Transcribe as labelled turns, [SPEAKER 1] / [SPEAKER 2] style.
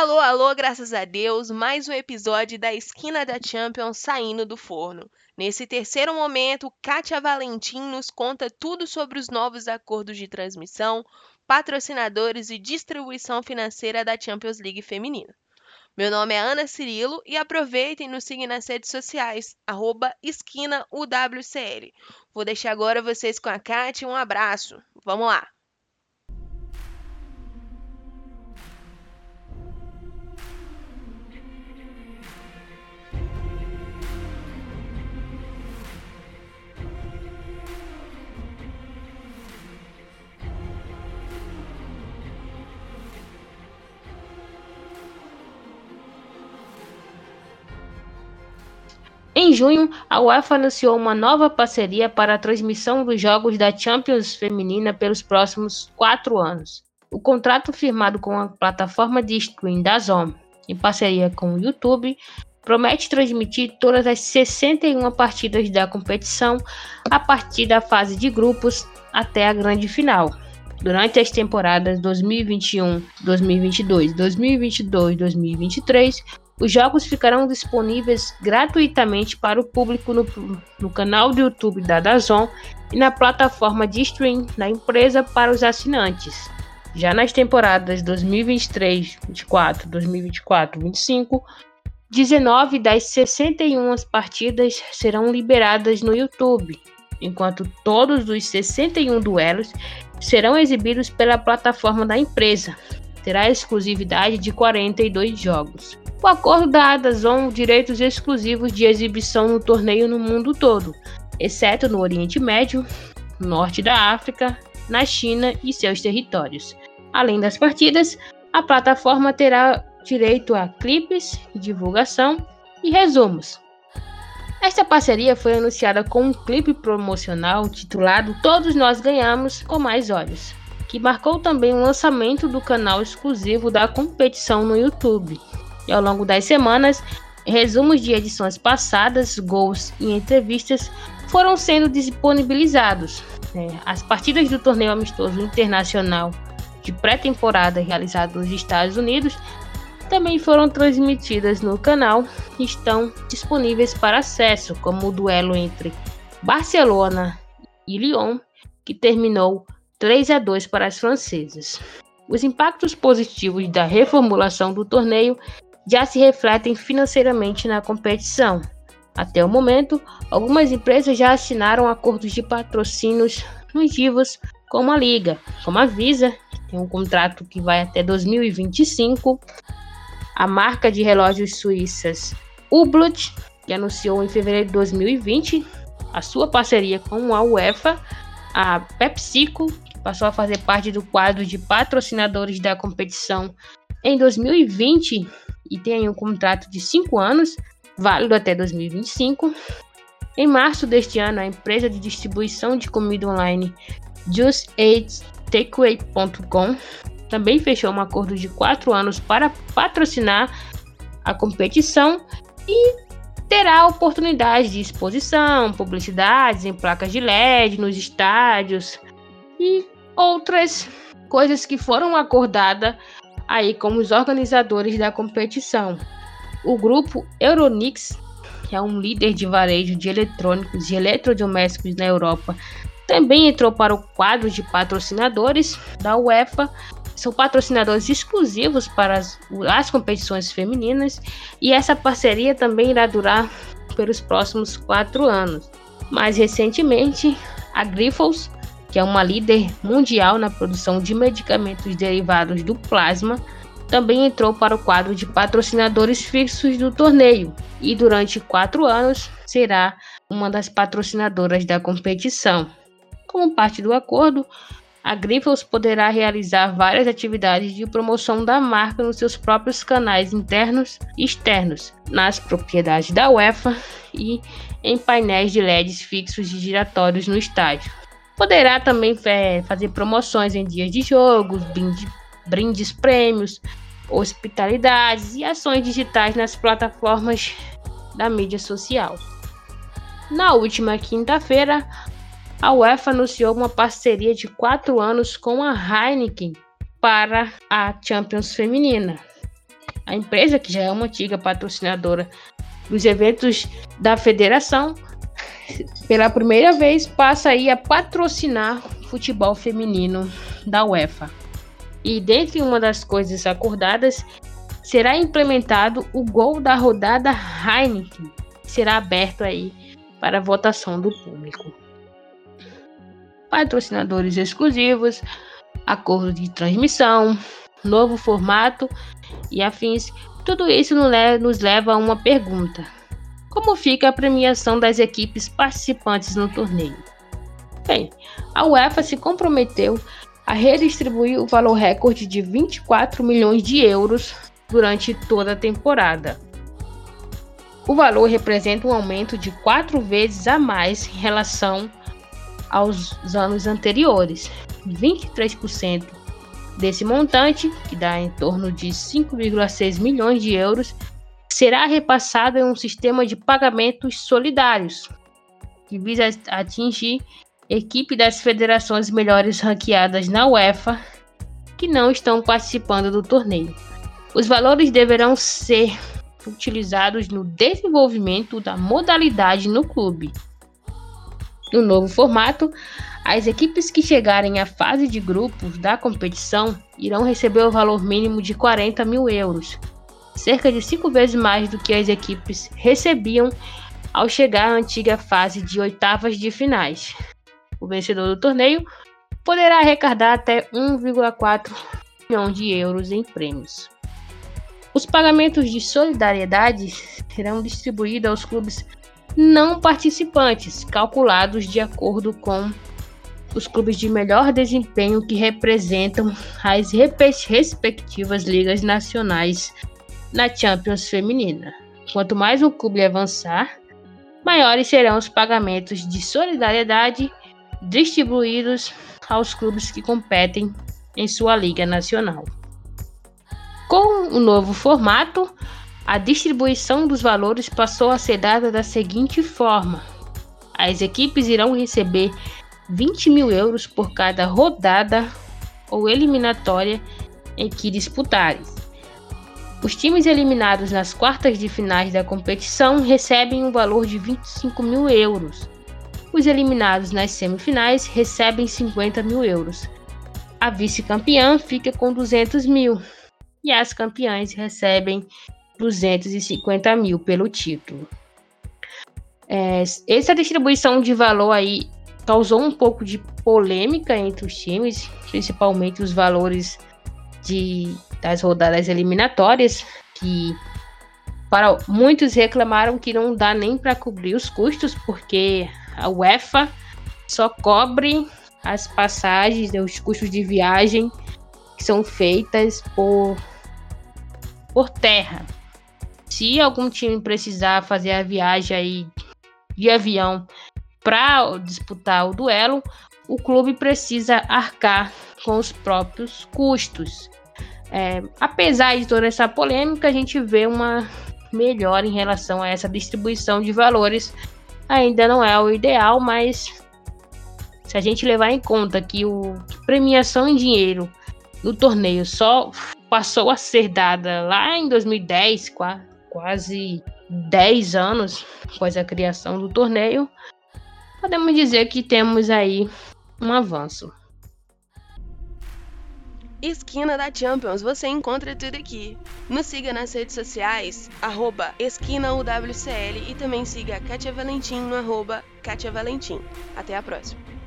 [SPEAKER 1] Alô, alô, graças a Deus, mais um episódio da Esquina da Champions saindo do forno. Nesse terceiro momento, Kátia Valentim nos conta tudo sobre os novos acordos de transmissão, patrocinadores e distribuição financeira da Champions League feminina. Meu nome é Ana Cirilo e aproveitem e nos sigam nas redes sociais, arroba esquinaUWCL. Vou deixar agora vocês com a Kátia, um abraço. Vamos lá!
[SPEAKER 2] Em junho, a UEFA anunciou uma nova parceria para a transmissão dos jogos da Champions Feminina pelos próximos quatro anos. O contrato firmado com a plataforma de streaming da Zone, em parceria com o YouTube, promete transmitir todas as 61 partidas da competição a partir da fase de grupos até a grande final. Durante as temporadas 2021, 2022, 2022, 2023, os jogos ficarão disponíveis gratuitamente para o público no, no canal do YouTube da Dazon e na plataforma de stream da empresa para os assinantes. Já nas temporadas 2023, 24, 2024, 25, 19 das 61 partidas serão liberadas no YouTube, enquanto todos os 61 duelos serão exibidos pela plataforma da empresa. Terá exclusividade de 42 jogos. O acordo dá à Dazon direitos exclusivos de exibição no torneio no mundo todo, exceto no Oriente Médio, Norte da África, na China e seus territórios. Além das partidas, a plataforma terá direito a clipes, divulgação e resumos. Esta parceria foi anunciada com um clipe promocional titulado Todos Nós Ganhamos com Mais Olhos, que marcou também o lançamento do canal exclusivo da competição no YouTube e ao longo das semanas, resumos de edições passadas, gols e entrevistas foram sendo disponibilizados. É, as partidas do torneio amistoso internacional de pré-temporada realizado nos Estados Unidos também foram transmitidas no canal e estão disponíveis para acesso, como o duelo entre Barcelona e Lyon, que terminou 3 a 2 para as francesas. Os impactos positivos da reformulação do torneio já se refletem financeiramente na competição. Até o momento, algumas empresas já assinaram acordos de patrocínios longivos com a liga, como a Visa, que tem um contrato que vai até 2025, a marca de relógios suíças Hublot, que anunciou em fevereiro de 2020 a sua parceria com a UEFA, a PepsiCo, que passou a fazer parte do quadro de patrocinadores da competição em 2020 e tem um contrato de 5 anos, válido até 2025. Em março deste ano, a empresa de distribuição de comida online JuiceAidTakeaway.com também fechou um acordo de 4 anos para patrocinar a competição e terá oportunidade de exposição, publicidades em placas de LED nos estádios e outras coisas que foram acordadas aí como os organizadores da competição. O grupo Euronix, que é um líder de varejo de eletrônicos e eletrodomésticos na Europa, também entrou para o quadro de patrocinadores da UEFA. São patrocinadores exclusivos para as, as competições femininas e essa parceria também irá durar pelos próximos quatro anos. Mais recentemente, a Grifols que é uma líder mundial na produção de medicamentos derivados do plasma, também entrou para o quadro de patrocinadores fixos do torneio e durante quatro anos será uma das patrocinadoras da competição. Como parte do acordo, a Grifols poderá realizar várias atividades de promoção da marca nos seus próprios canais internos e externos, nas propriedades da UEFA e em painéis de LEDs fixos e giratórios no estádio. Poderá também é, fazer promoções em dias de jogos, brinde, brindes prêmios, hospitalidades e ações digitais nas plataformas da mídia social. Na última quinta-feira, a UEFA anunciou uma parceria de quatro anos com a Heineken para a Champions Feminina. a empresa que já é uma antiga patrocinadora dos eventos da federação, pela primeira vez passa aí a patrocinar futebol feminino da UEFA. E dentre uma das coisas acordadas, será implementado o gol da rodada Heineken, que será aberto aí para votação do público. Patrocinadores exclusivos, acordo de transmissão, novo formato e afins, tudo isso nos leva a uma pergunta: como fica a premiação das equipes participantes no torneio? Bem, a UEFA se comprometeu a redistribuir o valor recorde de 24 milhões de euros durante toda a temporada. O valor representa um aumento de quatro vezes a mais em relação aos anos anteriores, 23% desse montante, que dá em torno de 5,6 milhões de euros, será repassado em um sistema de pagamentos solidários, que visa atingir equipe das federações melhores ranqueadas na UEFA que não estão participando do torneio. Os valores deverão ser utilizados no desenvolvimento da modalidade no clube. No novo formato, as equipes que chegarem à fase de grupos da competição irão receber o valor mínimo de 40 mil euros, cerca de cinco vezes mais do que as equipes recebiam ao chegar à antiga fase de oitavas de finais. O vencedor do torneio poderá arrecadar até 1,4 milhão de euros em prêmios. Os pagamentos de solidariedade serão distribuídos aos clubes não participantes, calculados de acordo com os clubes de melhor desempenho que representam as respectivas ligas nacionais na Champions Feminina. Quanto mais o clube avançar, maiores serão os pagamentos de solidariedade distribuídos aos clubes que competem em sua liga nacional. Com o novo formato, a distribuição dos valores passou a ser dada da seguinte forma: as equipes irão receber 20 mil euros por cada rodada ou eliminatória em que disputarem. Os times eliminados nas quartas de finais da competição recebem um valor de 25 mil euros. Os eliminados nas semifinais recebem 50 mil euros. A vice-campeã fica com 200 mil e as campeãs recebem 250 mil pelo título. É, essa distribuição de valor aí causou um pouco de polêmica entre os times, principalmente os valores de, das rodadas eliminatórias, que para muitos reclamaram que não dá nem para cobrir os custos, porque a UEFA só cobre as passagens, os custos de viagem que são feitas por, por terra. Se algum time precisar fazer a viagem aí de avião para disputar o duelo, o clube precisa arcar com os próprios custos. É, apesar de toda essa polêmica, a gente vê uma melhora em relação a essa distribuição de valores. Ainda não é o ideal, mas se a gente levar em conta que o premiação em dinheiro do torneio só passou a ser dada lá em 2010, quase 10 anos após a criação do torneio, podemos dizer que temos aí um avanço.
[SPEAKER 1] Esquina da Champions, você encontra tudo aqui. Nos siga nas redes sociais, arroba esquinaUWCL e também siga a Kátia Valentim no arroba Kátia Valentim. Até a próxima.